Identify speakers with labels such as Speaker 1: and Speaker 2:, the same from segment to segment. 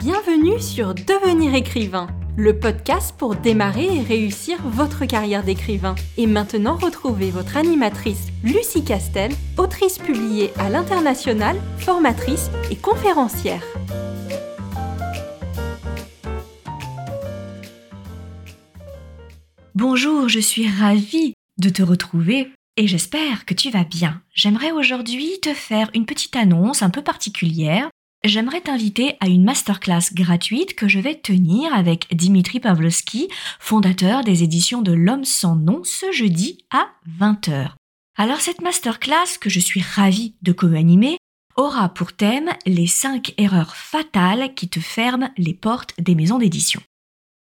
Speaker 1: Bienvenue sur Devenir écrivain, le podcast pour démarrer et réussir votre carrière d'écrivain. Et maintenant, retrouvez votre animatrice Lucie Castel, autrice publiée à l'international, formatrice et conférencière.
Speaker 2: Bonjour, je suis ravie de te retrouver et j'espère que tu vas bien. J'aimerais aujourd'hui te faire une petite annonce un peu particulière. J'aimerais t'inviter à une masterclass gratuite que je vais tenir avec Dimitri Pavlovski, fondateur des éditions de L'homme sans nom, ce jeudi à 20h. Alors cette masterclass que je suis ravie de co-animer aura pour thème les 5 erreurs fatales qui te ferment les portes des maisons d'édition.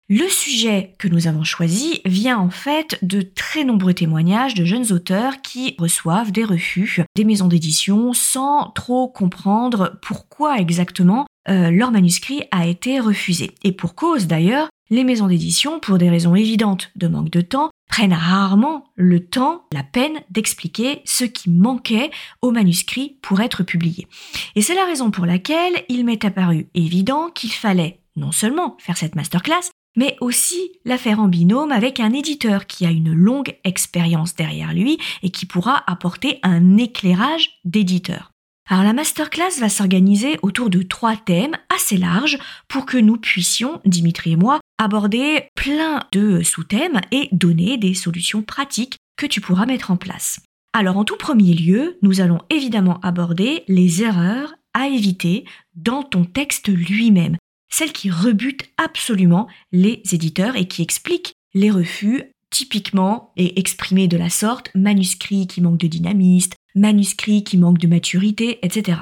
Speaker 2: Le sujet que nous avons choisi vient en fait de très nombreux témoignages de jeunes auteurs qui reçoivent des refus des maisons d'édition sans trop comprendre pourquoi exactement euh, leur manuscrit a été refusé. Et pour cause d'ailleurs, les maisons d'édition, pour des raisons évidentes de manque de temps, prennent rarement le temps, la peine d'expliquer ce qui manquait au manuscrit pour être publié. Et c'est la raison pour laquelle il m'est apparu évident qu'il fallait non seulement faire cette masterclass, mais aussi la faire en binôme avec un éditeur qui a une longue expérience derrière lui et qui pourra apporter un éclairage d'éditeur. Alors la masterclass va s'organiser autour de trois thèmes assez larges pour que nous puissions, Dimitri et moi, aborder plein de sous-thèmes et donner des solutions pratiques que tu pourras mettre en place. Alors en tout premier lieu, nous allons évidemment aborder les erreurs à éviter dans ton texte lui-même celle qui rebute absolument les éditeurs et qui explique les refus typiquement et exprimés de la sorte, manuscrits qui manquent de dynamisme, manuscrits qui manquent de maturité, etc.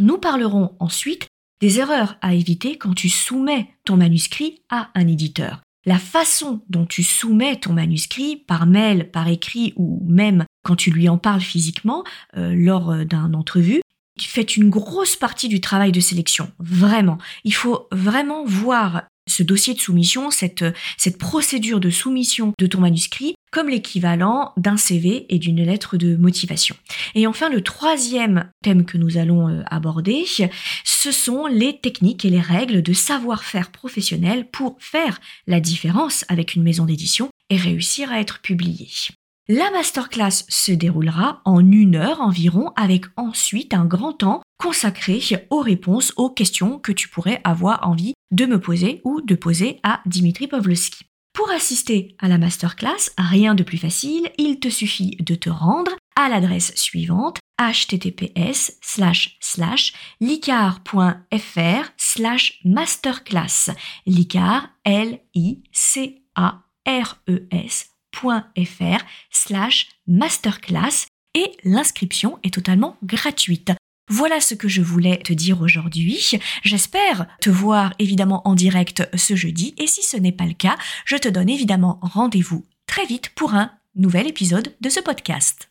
Speaker 2: Nous parlerons ensuite des erreurs à éviter quand tu soumets ton manuscrit à un éditeur. La façon dont tu soumets ton manuscrit par mail, par écrit ou même quand tu lui en parles physiquement euh, lors euh, d'un entrevue fait une grosse partie du travail de sélection. Vraiment. Il faut vraiment voir ce dossier de soumission, cette, cette procédure de soumission de ton manuscrit comme l'équivalent d'un CV et d'une lettre de motivation. Et enfin, le troisième thème que nous allons euh, aborder, ce sont les techniques et les règles de savoir-faire professionnel pour faire la différence avec une maison d'édition et réussir à être publié. La masterclass se déroulera en une heure environ avec ensuite un grand temps consacré aux réponses aux questions que tu pourrais avoir envie de me poser ou de poser à Dimitri Pavlovski. Pour assister à la masterclass, rien de plus facile, il te suffit de te rendre à l'adresse suivante https licar.fr masterclass licar l i c a r e s slash masterclass et l'inscription est totalement gratuite. Voilà ce que je voulais te dire aujourd'hui. J'espère te voir évidemment en direct ce jeudi et si ce n'est pas le cas, je te donne évidemment rendez-vous très vite pour un nouvel épisode de ce podcast.